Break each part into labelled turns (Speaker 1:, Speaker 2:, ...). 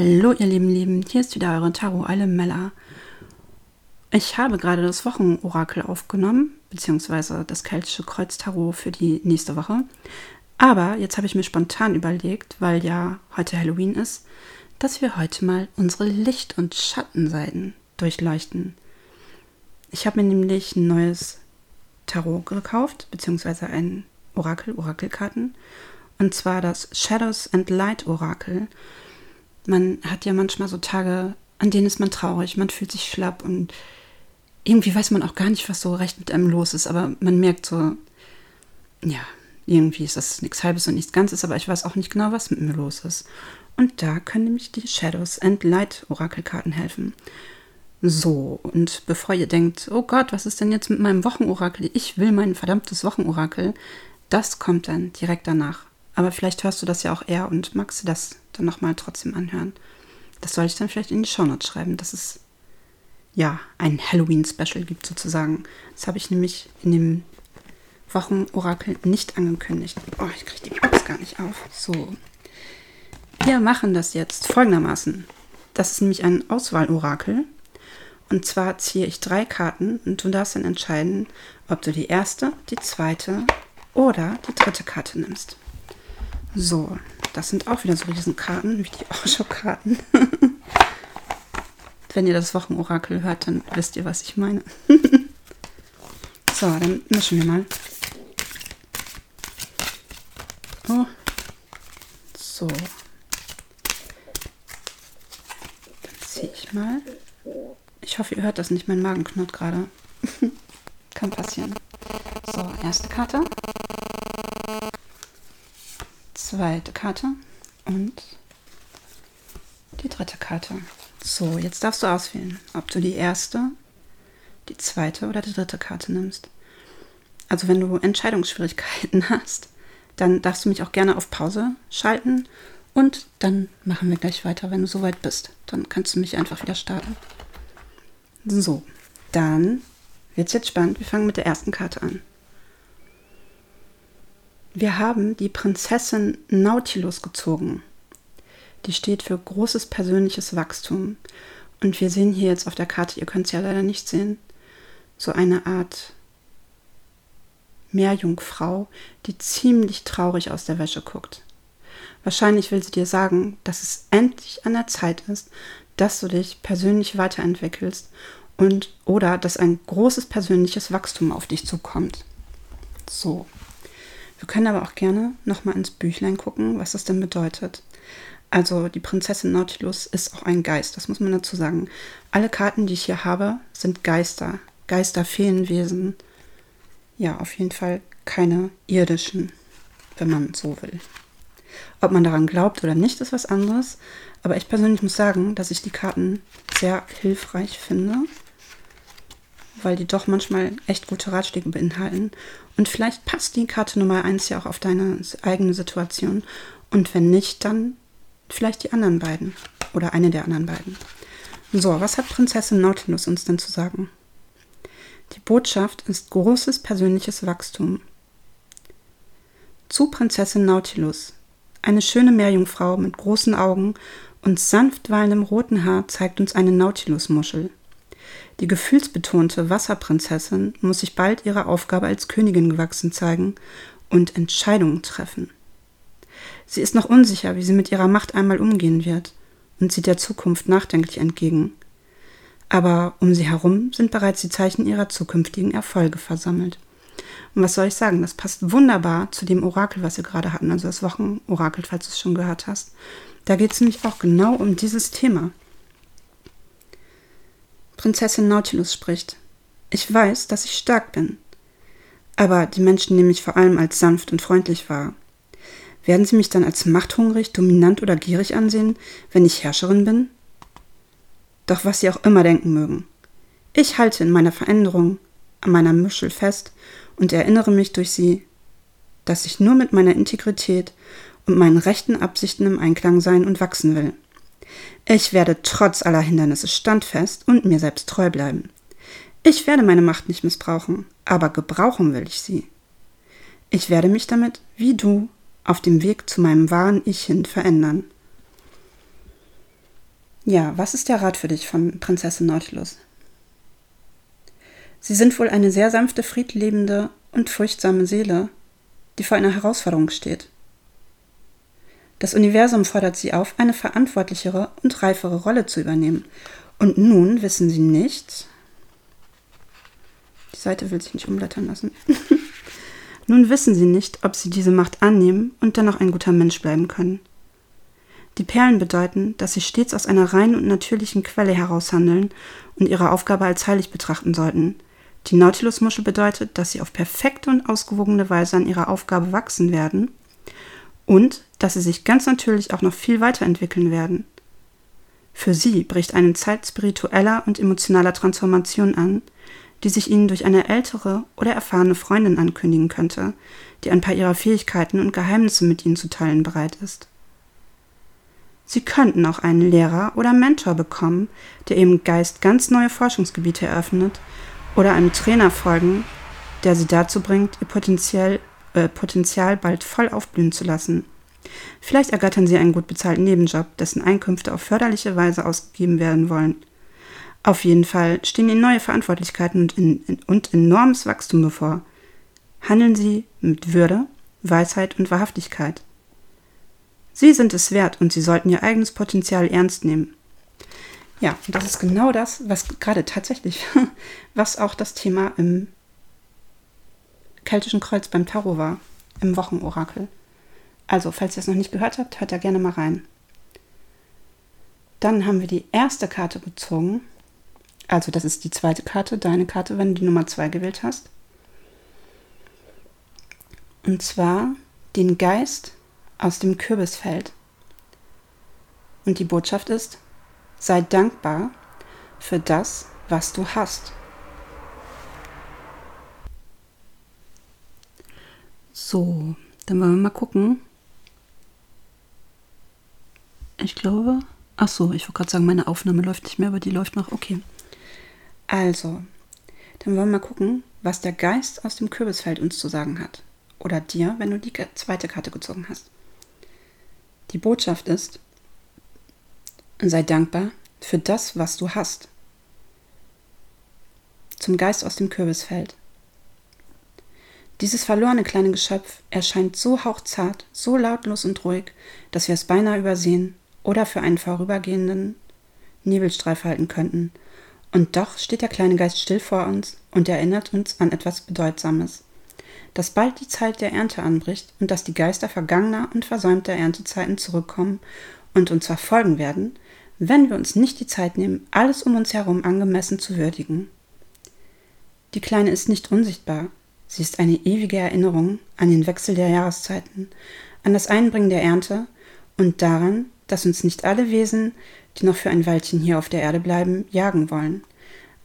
Speaker 1: Hallo ihr lieben Lieben, hier ist wieder eure Tarot Mella. Ich habe gerade das Wochenorakel aufgenommen, beziehungsweise das keltische Kreuztarot für die nächste Woche. Aber jetzt habe ich mir spontan überlegt, weil ja heute Halloween ist, dass wir heute mal unsere Licht- und Schattenseiten durchleuchten. Ich habe mir nämlich ein neues Tarot gekauft, beziehungsweise ein Orakel, Orakelkarten. Und zwar das Shadows and Light Orakel. Man hat ja manchmal so Tage, an denen ist man traurig, man fühlt sich schlapp und irgendwie weiß man auch gar nicht, was so recht mit einem los ist, aber man merkt so, ja, irgendwie ist das nichts Halbes und nichts Ganzes, aber ich weiß auch nicht genau, was mit mir los ist. Und da können nämlich die Shadows and Light Orakelkarten helfen. So, und bevor ihr denkt, oh Gott, was ist denn jetzt mit meinem Wochenorakel? Ich will mein verdammtes Wochenorakel. Das kommt dann direkt danach. Aber vielleicht hörst du das ja auch eher und magst du das dann nochmal trotzdem anhören. Das soll ich dann vielleicht in die Shownotes schreiben, dass es ja ein Halloween-Special gibt sozusagen. Das habe ich nämlich in dem Wochenorakel nicht angekündigt. Oh, ich kriege die Box gar nicht auf. So. Wir machen das jetzt folgendermaßen. Das ist nämlich ein Auswahlorakel. Und zwar ziehe ich drei Karten und du darfst dann entscheiden, ob du die erste, die zweite oder die dritte Karte nimmst. So, das sind auch wieder so Riesenkarten, wie die Osho-Karten. Wenn ihr das Wochenorakel hört, dann wisst ihr, was ich meine. so, dann mischen wir mal. Oh. So. Dann ziehe ich mal. Ich hoffe, ihr hört das nicht. Mein Magen knurrt gerade. Kann passieren. So, erste Karte zweite Karte und die dritte Karte. So, jetzt darfst du auswählen, ob du die erste, die zweite oder die dritte Karte nimmst. Also wenn du Entscheidungsschwierigkeiten hast, dann darfst du mich auch gerne auf Pause schalten und dann machen wir gleich weiter, wenn du soweit bist. Dann kannst du mich einfach wieder starten. So, dann wird es jetzt spannend. Wir fangen mit der ersten Karte an. Wir haben die Prinzessin Nautilus gezogen. Die steht für großes persönliches Wachstum. Und wir sehen hier jetzt auf der Karte, ihr könnt es ja leider nicht sehen, so eine Art Meerjungfrau, die ziemlich traurig aus der Wäsche guckt. Wahrscheinlich will sie dir sagen, dass es endlich an der Zeit ist, dass du dich persönlich weiterentwickelst und oder dass ein großes persönliches Wachstum auf dich zukommt. So. Wir können aber auch gerne nochmal ins Büchlein gucken, was das denn bedeutet. Also die Prinzessin Nautilus ist auch ein Geist, das muss man dazu sagen. Alle Karten, die ich hier habe, sind Geister, Geisterfeenwesen. Ja, auf jeden Fall keine irdischen, wenn man so will. Ob man daran glaubt oder nicht, ist was anderes. Aber ich persönlich muss sagen, dass ich die Karten sehr hilfreich finde weil die doch manchmal echt gute Ratschläge beinhalten. Und vielleicht passt die Karte Nummer 1 ja auch auf deine eigene Situation. Und wenn nicht, dann vielleicht die anderen beiden oder eine der anderen beiden. So, was hat Prinzessin Nautilus uns denn zu sagen? Die Botschaft ist großes persönliches Wachstum. Zu Prinzessin Nautilus. Eine schöne Meerjungfrau mit großen Augen und sanft wallendem roten Haar zeigt uns eine Nautilusmuschel. Die gefühlsbetonte Wasserprinzessin muss sich bald ihrer Aufgabe als Königin gewachsen zeigen und Entscheidungen treffen. Sie ist noch unsicher, wie sie mit ihrer Macht einmal umgehen wird und sieht der Zukunft nachdenklich entgegen. Aber um sie herum sind bereits die Zeichen ihrer zukünftigen Erfolge versammelt. Und was soll ich sagen? Das passt wunderbar zu dem Orakel, was wir gerade hatten, also das Wochenorakel, falls du es schon gehört hast. Da geht es nämlich auch genau um dieses Thema. Prinzessin Nautilus spricht. Ich weiß, dass ich stark bin. Aber die Menschen nehmen mich vor allem als sanft und freundlich wahr. Werden sie mich dann als machthungrig, dominant oder gierig ansehen, wenn ich Herrscherin bin? Doch was sie auch immer denken mögen. Ich halte in meiner Veränderung an meiner Muschel fest und erinnere mich durch sie, dass ich nur mit meiner Integrität und meinen rechten Absichten im Einklang sein und wachsen will. Ich werde trotz aller Hindernisse standfest und mir selbst treu bleiben. Ich werde meine Macht nicht missbrauchen, aber gebrauchen will ich sie. Ich werde mich damit, wie du, auf dem Weg zu meinem wahren Ich hin verändern. Ja, was ist der Rat für dich von Prinzessin Nautilus? Sie sind wohl eine sehr sanfte, friedlebende und furchtsame Seele, die vor einer Herausforderung steht. Das Universum fordert sie auf, eine verantwortlichere und reifere Rolle zu übernehmen. Und nun wissen sie nicht. Die Seite will sich nicht umblättern lassen. nun wissen sie nicht, ob sie diese Macht annehmen und dennoch ein guter Mensch bleiben können. Die Perlen bedeuten, dass sie stets aus einer reinen und natürlichen Quelle heraus handeln und ihre Aufgabe als heilig betrachten sollten. Die Nautilusmuschel bedeutet, dass sie auf perfekte und ausgewogene Weise an ihrer Aufgabe wachsen werden und dass sie sich ganz natürlich auch noch viel weiterentwickeln werden. Für sie bricht eine Zeit spiritueller und emotionaler Transformation an, die sich ihnen durch eine ältere oder erfahrene Freundin ankündigen könnte, die ein paar ihrer Fähigkeiten und Geheimnisse mit ihnen zu teilen bereit ist. Sie könnten auch einen Lehrer oder Mentor bekommen, der ihrem Geist ganz neue Forschungsgebiete eröffnet, oder einem Trainer folgen, der sie dazu bringt, ihr Potenzial, äh, Potenzial bald voll aufblühen zu lassen. Vielleicht ergattern sie einen gut bezahlten Nebenjob, dessen Einkünfte auf förderliche Weise ausgegeben werden wollen. Auf jeden Fall stehen ihnen neue Verantwortlichkeiten und, in, in, und enormes Wachstum bevor. Handeln sie mit Würde, Weisheit und Wahrhaftigkeit. Sie sind es wert und sie sollten ihr eigenes Potenzial ernst nehmen. Ja, das ist genau das, was gerade tatsächlich, was auch das Thema im keltischen Kreuz beim Tarot war, im Wochenorakel. Also, falls ihr es noch nicht gehört habt, hört da gerne mal rein. Dann haben wir die erste Karte gezogen. Also, das ist die zweite Karte, deine Karte, wenn du die Nummer 2 gewählt hast. Und zwar den Geist aus dem Kürbisfeld. Und die Botschaft ist, sei dankbar für das, was du hast. So, dann wollen wir mal gucken. Ich glaube, ach so, ich wollte gerade sagen, meine Aufnahme läuft nicht mehr, aber die läuft noch. Okay. Also, dann wollen wir mal gucken, was der Geist aus dem Kürbisfeld uns zu sagen hat. Oder dir, wenn du die zweite Karte gezogen hast. Die Botschaft ist, sei dankbar für das, was du hast. Zum Geist aus dem Kürbisfeld. Dieses verlorene kleine Geschöpf erscheint so hauchzart, so lautlos und ruhig, dass wir es beinahe übersehen oder für einen vorübergehenden Nebelstreif halten könnten. Und doch steht der kleine Geist still vor uns und erinnert uns an etwas Bedeutsames dass bald die Zeit der Ernte anbricht und dass die Geister vergangener und versäumter Erntezeiten zurückkommen und uns verfolgen werden, wenn wir uns nicht die Zeit nehmen, alles um uns herum angemessen zu würdigen. Die Kleine ist nicht unsichtbar, sie ist eine ewige Erinnerung an den Wechsel der Jahreszeiten, an das Einbringen der Ernte und daran, dass uns nicht alle Wesen, die noch für ein Weilchen hier auf der Erde bleiben, jagen wollen.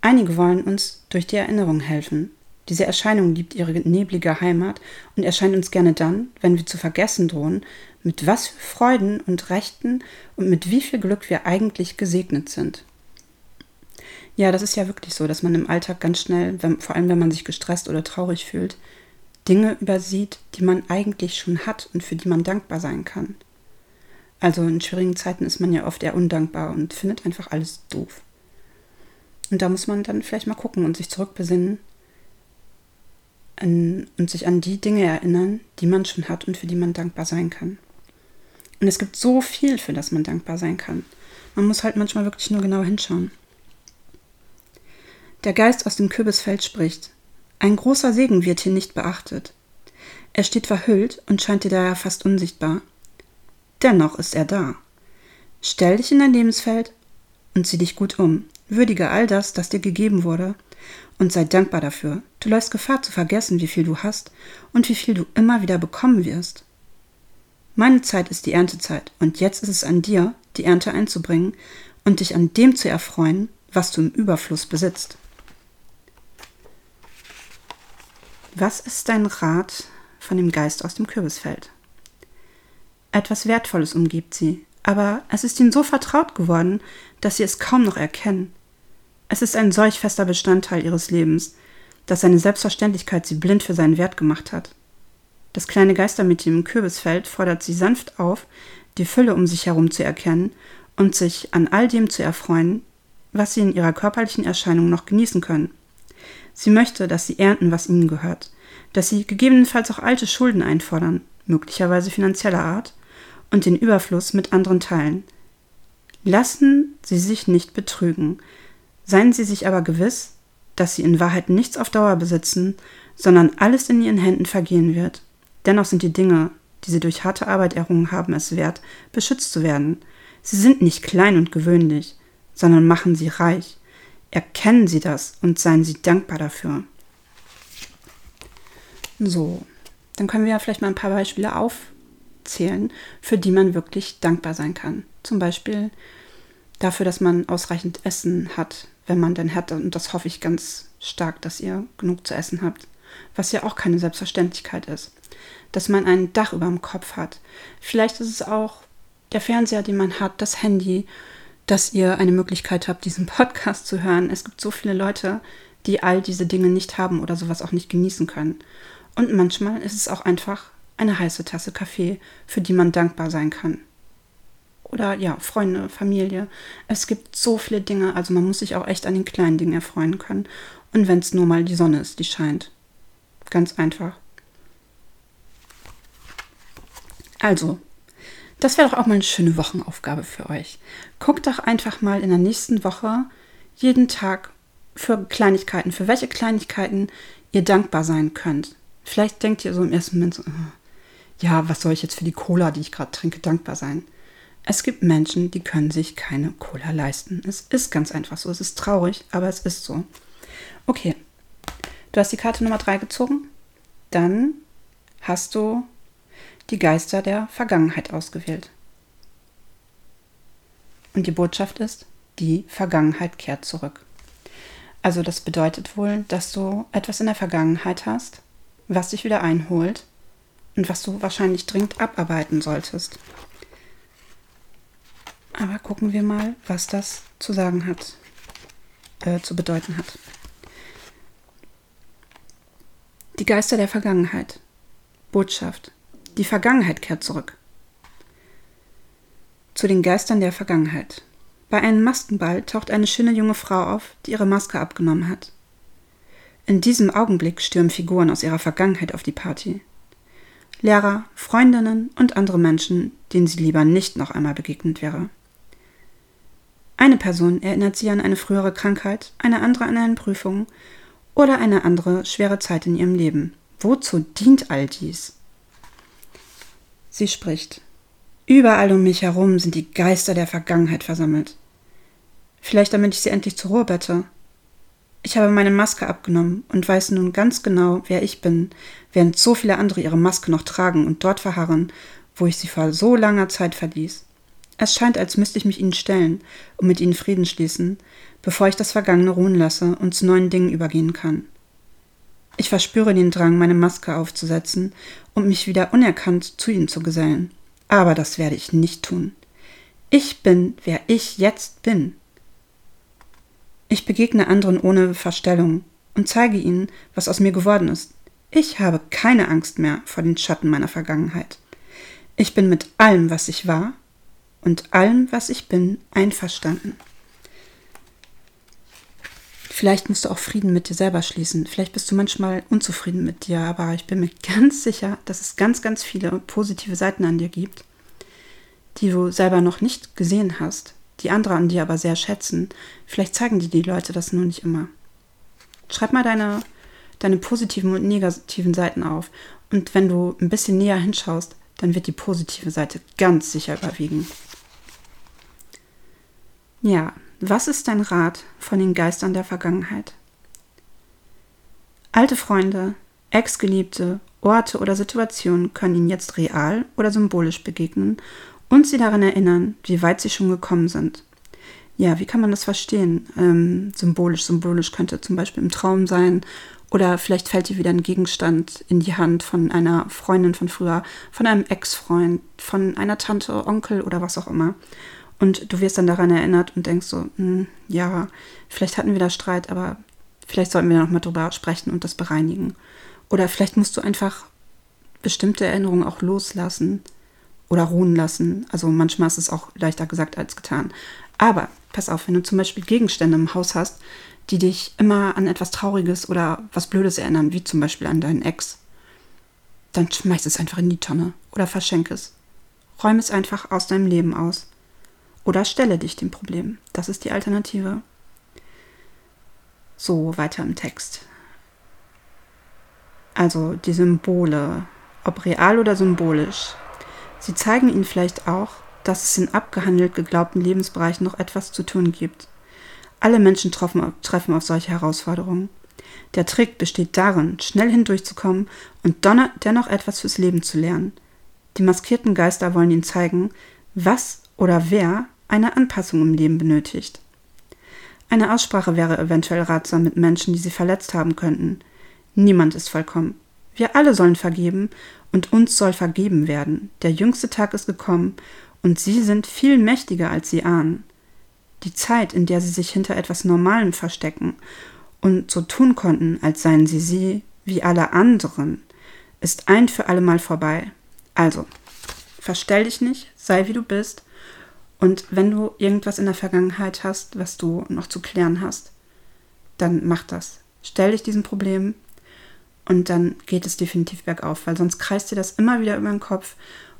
Speaker 1: Einige wollen uns durch die Erinnerung helfen, diese Erscheinung liebt ihre neblige Heimat und erscheint uns gerne dann, wenn wir zu vergessen drohen, mit was für Freuden und Rechten und mit wie viel Glück wir eigentlich gesegnet sind. Ja, das ist ja wirklich so, dass man im Alltag ganz schnell, wenn, vor allem wenn man sich gestresst oder traurig fühlt, Dinge übersieht, die man eigentlich schon hat und für die man dankbar sein kann. Also in schwierigen Zeiten ist man ja oft eher undankbar und findet einfach alles doof. Und da muss man dann vielleicht mal gucken und sich zurückbesinnen, an, und sich an die Dinge erinnern, die man schon hat und für die man dankbar sein kann. Und es gibt so viel, für das man dankbar sein kann. Man muss halt manchmal wirklich nur genau hinschauen. Der Geist aus dem Kürbisfeld spricht. Ein großer Segen wird hier nicht beachtet. Er steht verhüllt und scheint dir daher fast unsichtbar. Dennoch ist er da. Stell dich in dein Lebensfeld und sieh dich gut um. Würdige all das, das dir gegeben wurde, und sei dankbar dafür. Du läufst Gefahr zu vergessen, wie viel du hast und wie viel du immer wieder bekommen wirst. Meine Zeit ist die Erntezeit und jetzt ist es an dir, die Ernte einzubringen und dich an dem zu erfreuen, was du im Überfluss besitzt. Was ist dein Rat von dem Geist aus dem Kürbisfeld? Etwas Wertvolles umgibt sie, aber es ist ihnen so vertraut geworden, dass sie es kaum noch erkennen. Es ist ein solch fester Bestandteil ihres Lebens, dass seine Selbstverständlichkeit sie blind für seinen Wert gemacht hat. Das kleine Geistermädchen im Kürbisfeld fordert sie sanft auf, die Fülle um sich herum zu erkennen und sich an all dem zu erfreuen, was sie in ihrer körperlichen Erscheinung noch genießen können. Sie möchte, dass sie ernten, was ihnen gehört, dass sie gegebenenfalls auch alte Schulden einfordern, möglicherweise finanzieller Art, und den Überfluss mit anderen teilen. Lassen Sie sich nicht betrügen, seien Sie sich aber gewiss, dass Sie in Wahrheit nichts auf Dauer besitzen, sondern alles in Ihren Händen vergehen wird. Dennoch sind die Dinge, die Sie durch harte Arbeit errungen haben, es wert, beschützt zu werden. Sie sind nicht klein und gewöhnlich, sondern machen Sie reich. Erkennen Sie das und seien Sie dankbar dafür. So, dann können wir ja vielleicht mal ein paar Beispiele aufzählen, für die man wirklich dankbar sein kann. Zum Beispiel dafür, dass man ausreichend Essen hat, wenn man denn hat. Und das hoffe ich ganz stark, dass ihr genug zu essen habt. Was ja auch keine Selbstverständlichkeit ist. Dass man ein Dach über dem Kopf hat. Vielleicht ist es auch der Fernseher, den man hat, das Handy, dass ihr eine Möglichkeit habt, diesen Podcast zu hören. Es gibt so viele Leute, die all diese Dinge nicht haben oder sowas auch nicht genießen können. Und manchmal ist es auch einfach eine heiße Tasse Kaffee, für die man dankbar sein kann. Oder ja, Freunde, Familie. Es gibt so viele Dinge, also man muss sich auch echt an den kleinen Dingen erfreuen können. Und wenn es nur mal die Sonne ist, die scheint. Ganz einfach. Also, das wäre doch auch mal eine schöne Wochenaufgabe für euch. Guckt doch einfach mal in der nächsten Woche jeden Tag für Kleinigkeiten, für welche Kleinigkeiten ihr dankbar sein könnt. Vielleicht denkt ihr so im ersten Moment so, ja, was soll ich jetzt für die Cola, die ich gerade trinke, dankbar sein? Es gibt Menschen, die können sich keine Cola leisten. Es ist ganz einfach so. Es ist traurig, aber es ist so. Okay, du hast die Karte Nummer 3 gezogen. Dann hast du die Geister der Vergangenheit ausgewählt. Und die Botschaft ist, die Vergangenheit kehrt zurück. Also das bedeutet wohl, dass du etwas in der Vergangenheit hast, was dich wieder einholt und was du wahrscheinlich dringend abarbeiten solltest. Aber gucken wir mal, was das zu sagen hat, äh, zu bedeuten hat. Die Geister der Vergangenheit. Botschaft. Die Vergangenheit kehrt zurück. Zu den Geistern der Vergangenheit. Bei einem Maskenball taucht eine schöne junge Frau auf, die ihre Maske abgenommen hat. In diesem Augenblick stürmen Figuren aus ihrer Vergangenheit auf die Party. Lehrer, Freundinnen und andere Menschen, denen sie lieber nicht noch einmal begegnet wäre. Eine Person erinnert sie an eine frühere Krankheit, eine andere an eine Prüfung oder eine andere schwere Zeit in ihrem Leben. Wozu dient all dies? Sie spricht. Überall um mich herum sind die Geister der Vergangenheit versammelt. Vielleicht damit ich sie endlich zur Ruhe bette. Ich habe meine Maske abgenommen und weiß nun ganz genau, wer ich bin, während so viele andere ihre Maske noch tragen und dort verharren, wo ich sie vor so langer Zeit verließ. Es scheint, als müsste ich mich ihnen stellen und mit ihnen Frieden schließen, bevor ich das Vergangene ruhen lasse und zu neuen Dingen übergehen kann. Ich verspüre den Drang, meine Maske aufzusetzen und mich wieder unerkannt zu ihnen zu gesellen. Aber das werde ich nicht tun. Ich bin, wer ich jetzt bin. Ich begegne anderen ohne Verstellung und zeige ihnen, was aus mir geworden ist. Ich habe keine Angst mehr vor den Schatten meiner Vergangenheit. Ich bin mit allem, was ich war und allem, was ich bin, einverstanden. Vielleicht musst du auch Frieden mit dir selber schließen. Vielleicht bist du manchmal unzufrieden mit dir, aber ich bin mir ganz sicher, dass es ganz, ganz viele positive Seiten an dir gibt, die du selber noch nicht gesehen hast, die andere an dir aber sehr schätzen. Vielleicht zeigen dir die Leute das nur nicht immer. Schreib mal deine, deine positiven und negativen Seiten auf. Und wenn du ein bisschen näher hinschaust, dann wird die positive Seite ganz sicher überwiegen. Ja, was ist dein Rat von den Geistern der Vergangenheit? Alte Freunde, Ex-Geliebte, Orte oder Situationen können ihnen jetzt real oder symbolisch begegnen und sie daran erinnern, wie weit sie schon gekommen sind. Ja, wie kann man das verstehen? Ähm, symbolisch, symbolisch könnte zum Beispiel im Traum sein oder vielleicht fällt dir wieder ein Gegenstand in die Hand von einer Freundin von früher, von einem Ex-Freund, von einer Tante, Onkel oder was auch immer. Und du wirst dann daran erinnert und denkst so, hm, ja, vielleicht hatten wir da Streit, aber vielleicht sollten wir noch mal drüber sprechen und das bereinigen. Oder vielleicht musst du einfach bestimmte Erinnerungen auch loslassen oder ruhen lassen. Also manchmal ist es auch leichter gesagt als getan. Aber pass auf, wenn du zum Beispiel Gegenstände im Haus hast, die dich immer an etwas Trauriges oder was Blödes erinnern, wie zum Beispiel an deinen Ex, dann schmeiß es einfach in die Tonne oder verschenk es. Räum es einfach aus deinem Leben aus. Oder stelle dich dem Problem. Das ist die Alternative. So, weiter im Text. Also die Symbole, ob real oder symbolisch, sie zeigen ihnen vielleicht auch, dass es in abgehandelt geglaubten Lebensbereichen noch etwas zu tun gibt. Alle Menschen treffen, auf solche Herausforderungen. Der Trick besteht darin, schnell hindurchzukommen und dennoch etwas fürs Leben zu lernen. Die maskierten Geister wollen ihnen zeigen, was oder wer eine Anpassung im Leben benötigt. Eine Aussprache wäre eventuell ratsam mit Menschen, die sie verletzt haben könnten. Niemand ist vollkommen. Wir alle sollen vergeben und uns soll vergeben werden. Der jüngste Tag ist gekommen und sie sind viel mächtiger, als sie ahnen. Die Zeit, in der sie sich hinter etwas Normalem verstecken und so tun konnten, als seien sie sie wie alle anderen, ist ein für allemal vorbei. Also, verstell dich nicht, sei wie du bist und wenn du irgendwas in der Vergangenheit hast, was du noch zu klären hast, dann mach das. Stell dich diesem Problem und dann geht es definitiv bergauf, weil sonst kreist dir das immer wieder über den Kopf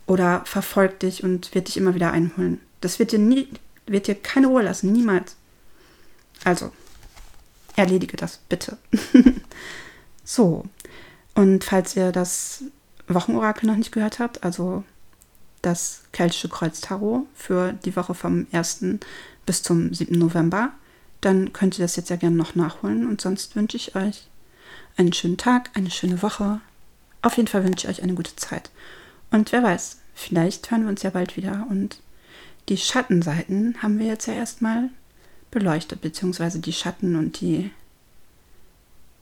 Speaker 1: oder verfolgt dich und wird dich immer wieder einholen. Das wird dir nie, wird dir keine Ruhe lassen, niemals. Also, erledige das bitte. so, und falls ihr das Wochenorakel noch nicht gehört habt, also das Keltische Kreuz Tarot für die Woche vom 1. bis zum 7. November, dann könnt ihr das jetzt ja gerne noch nachholen. Und sonst wünsche ich euch einen schönen Tag, eine schöne Woche. Auf jeden Fall wünsche ich euch eine gute Zeit. Und wer weiß, vielleicht hören wir uns ja bald wieder. Und die Schattenseiten haben wir jetzt ja erstmal beleuchtet, beziehungsweise die Schatten und die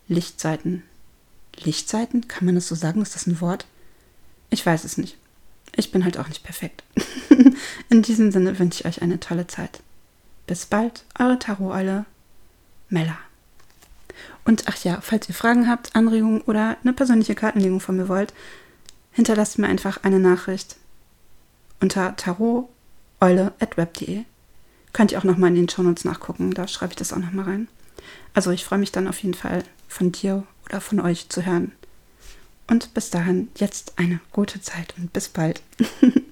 Speaker 1: Lichtseiten. Lichtseiten? Kann man das so sagen? Ist das ein Wort? Ich weiß es nicht. Ich bin halt auch nicht perfekt. In diesem Sinne wünsche ich euch eine tolle Zeit. Bis bald, eure Tarot-Eule, Mella. Und ach ja, falls ihr Fragen habt, Anregungen oder eine persönliche Kartenlegung von mir wollt, hinterlasst mir einfach eine Nachricht unter taroteule.web.de. Könnt ihr auch nochmal in den Shownotes nachgucken, da schreibe ich das auch nochmal rein. Also ich freue mich dann auf jeden Fall von dir oder von euch zu hören. Und bis dahin jetzt eine gute Zeit und bis bald.